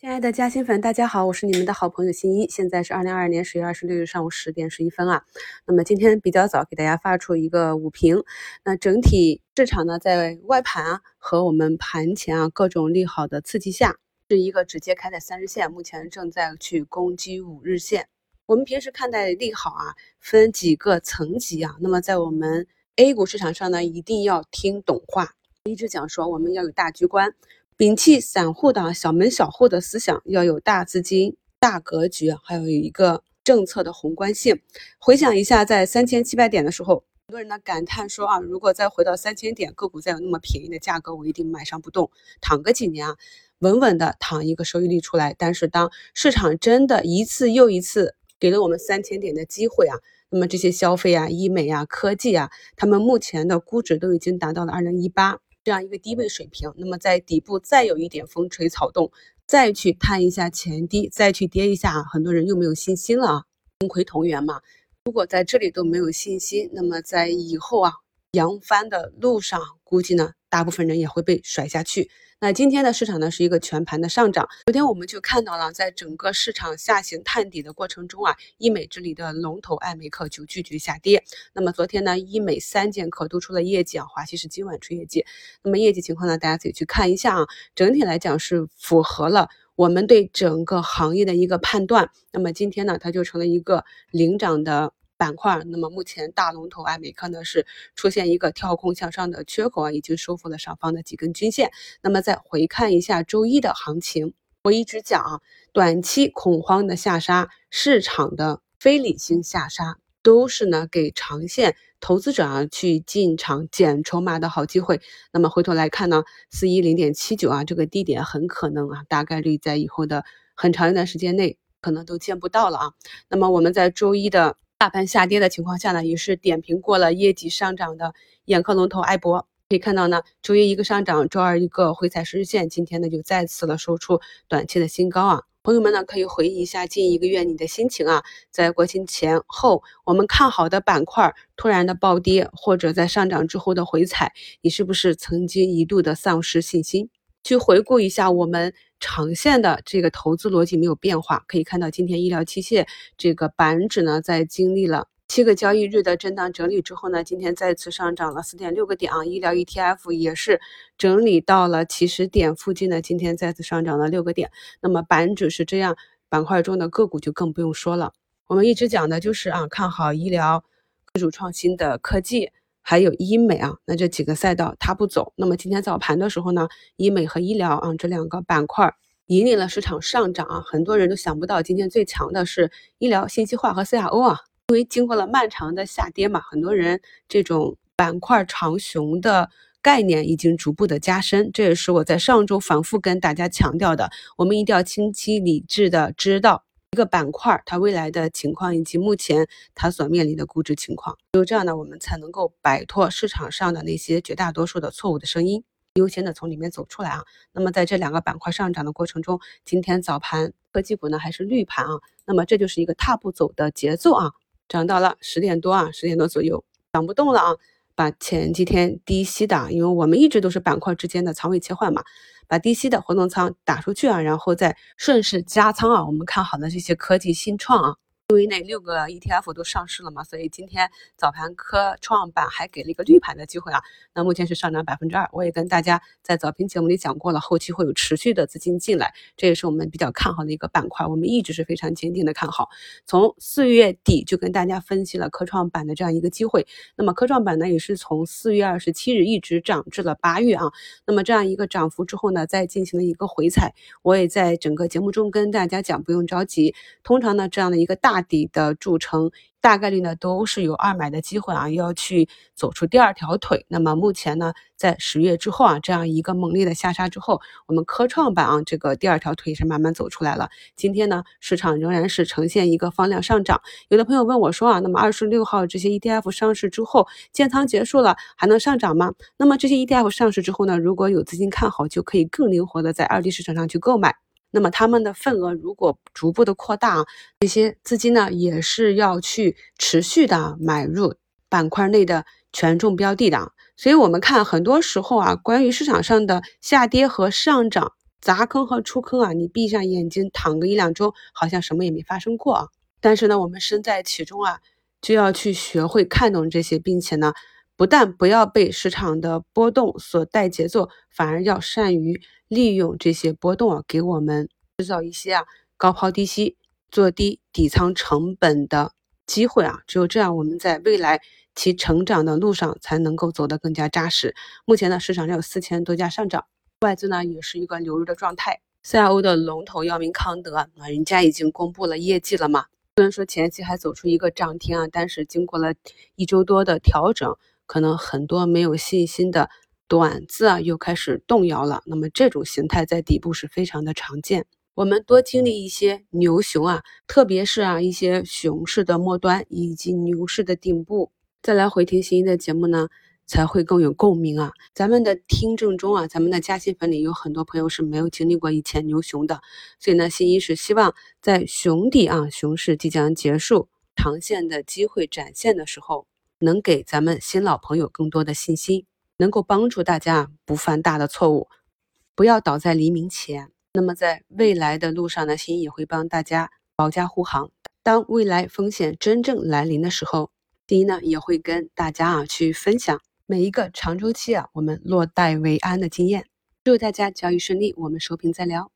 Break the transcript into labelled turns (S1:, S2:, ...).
S1: 亲爱的嘉兴粉，大家好，我是你们的好朋友新一。现在是二零二二年十月二十六日上午十点十一分啊。那么今天比较早，给大家发出一个午评。那整体市场呢，在外盘啊和我们盘前啊各种利好的刺激下，是一个直接开在三日线，目前正在去攻击五日线。我们平时看待利好啊，分几个层级啊。那么在我们 A 股市场上呢，一定要听懂话。一直讲说，我们要有大局观。摒弃散户的小门小户的思想，要有大资金、大格局，还有一个政策的宏观性。回想一下，在三千七百点的时候，很多人呢感叹说啊，如果再回到三千点，个股再有那么便宜的价格，我一定买上不动，躺个几年啊，稳稳的躺一个收益率出来。但是当市场真的一次又一次给了我们三千点的机会啊，那么这些消费啊、医美啊、科技啊，他们目前的估值都已经达到了二零一八。这样一个低位水平，那么在底部再有一点风吹草动，再去探一下前低，再去跌一下，很多人又没有信心了啊，同亏同源嘛。如果在这里都没有信心，那么在以后啊，扬帆的路上，估计呢，大部分人也会被甩下去。那今天的市场呢是一个全盘的上涨。昨天我们就看到了，在整个市场下行探底的过程中啊，医美这里的龙头爱美克就拒绝下跌。那么昨天呢，医美三剑客都出了业绩啊，华西是今晚出业绩。那么业绩情况呢，大家自己去看一下啊。整体来讲是符合了我们对整个行业的一个判断。那么今天呢，它就成了一个领涨的。板块，那么目前大龙头爱美克呢是出现一个跳空向上的缺口啊，已经收复了上方的几根均线。那么再回看一下周一的行情，我一直讲啊，短期恐慌的下杀，市场的非理性下杀，都是呢给长线投资者啊去进场减筹码的好机会。那么回头来看呢，四一零点七九啊，这个低点很可能啊，大概率在以后的很长一段时间内可能都见不到了啊。那么我们在周一的。大盘下跌的情况下呢，也是点评过了业绩上涨的眼科龙头艾博。可以看到呢，周一一个上涨，周二一个回踩十日线，今天呢就再次了收出短期的新高啊。朋友们呢可以回忆一下近一个月你的心情啊，在国庆前后，我们看好的板块突然的暴跌，或者在上涨之后的回踩，你是不是曾经一度的丧失信心？去回顾一下我们长线的这个投资逻辑没有变化，可以看到今天医疗器械这个板指呢，在经历了七个交易日的震荡整理之后呢，今天再次上涨了四点六个点啊。医疗 ETF 也是整理到了起始点附近呢，今天再次上涨了六个点。那么板指是这样，板块中的个股就更不用说了。我们一直讲的就是啊，看好医疗、自主创新的科技。还有医美啊，那这几个赛道它不走。那么今天早盘的时候呢，医美和医疗啊这两个板块引领了市场上涨啊。很多人都想不到，今天最强的是医疗信息化和 CRO 啊。因为经过了漫长的下跌嘛，很多人这种板块长熊的概念已经逐步的加深。这也是我在上周反复跟大家强调的，我们一定要清晰理智的知道。一个板块它未来的情况以及目前它所面临的估值情况，只有这样呢，我们才能够摆脱市场上的那些绝大多数的错误的声音，优先的从里面走出来啊。那么在这两个板块上涨的过程中，今天早盘科技股呢还是绿盘啊，那么这就是一个踏步走的节奏啊，涨到了十点多啊，十点多左右涨不动了啊。把前几天低吸的，因为我们一直都是板块之间的仓位切换嘛，把低吸的活动仓打出去啊，然后再顺势加仓啊，我们看好的这些科技新创啊。因为那六个 ETF 都上市了嘛，所以今天早盘科创板还给了一个绿盘的机会啊。那目前是上涨百分之二，我也跟大家在早评节目里讲过了，后期会有持续的资金进来，这也是我们比较看好的一个板块，我们一直是非常坚定的看好。从四月底就跟大家分析了科创板的这样一个机会，那么科创板呢也是从四月二十七日一直涨至了八月啊。那么这样一个涨幅之后呢，再进行了一个回踩，我也在整个节目中跟大家讲，不用着急，通常呢这样的一个大。底的铸成大概率呢都是有二买的机会啊，要去走出第二条腿。那么目前呢，在十月之后啊，这样一个猛烈的下杀之后，我们科创板啊这个第二条腿是慢慢走出来了。今天呢，市场仍然是呈现一个放量上涨。有的朋友问我说啊，那么二十六号这些 ETF 上市之后，建仓结束了，还能上涨吗？那么这些 ETF 上市之后呢，如果有资金看好，就可以更灵活的在二级市场上去购买。那么他们的份额如果逐步的扩大，这些资金呢也是要去持续的买入板块内的权重标的的。所以，我们看很多时候啊，关于市场上的下跌和上涨，砸坑和出坑啊，你闭上眼睛躺个一两周，好像什么也没发生过啊。但是呢，我们身在其中啊，就要去学会看懂这些，并且呢，不但不要被市场的波动所带节奏，反而要善于利用这些波动啊，给我们制造一些啊高抛低吸、做低底仓成本的机会啊。只有这样，我们在未来其成长的路上才能够走得更加扎实。目前呢，市场上有四千多家上涨。外资呢也是一个流入的状态，CRO 的龙头药明康德啊，人家已经公布了业绩了嘛。虽然说前期还走出一个涨停啊，但是经过了一周多的调整，可能很多没有信心的短字啊又开始动摇了。那么这种形态在底部是非常的常见。我们多经历一些牛熊啊，特别是啊一些熊市的末端以及牛市的顶部，再来回听新一的节目呢。才会更有共鸣啊！咱们的听众中啊，咱们的嘉兴粉里有很多朋友是没有经历过以前牛熊的，所以呢，新一是希望在熊底啊，熊市即将结束，长线的机会展现的时候，能给咱们新老朋友更多的信心，能够帮助大家不犯大的错误，不要倒在黎明前。那么在未来的路上呢，新也会帮大家保驾护航。当未来风险真正来临的时候，新一呢也会跟大家啊去分享。每一个长周期啊，我们落袋为安的经验。祝大家交易顺利，我们收评再聊。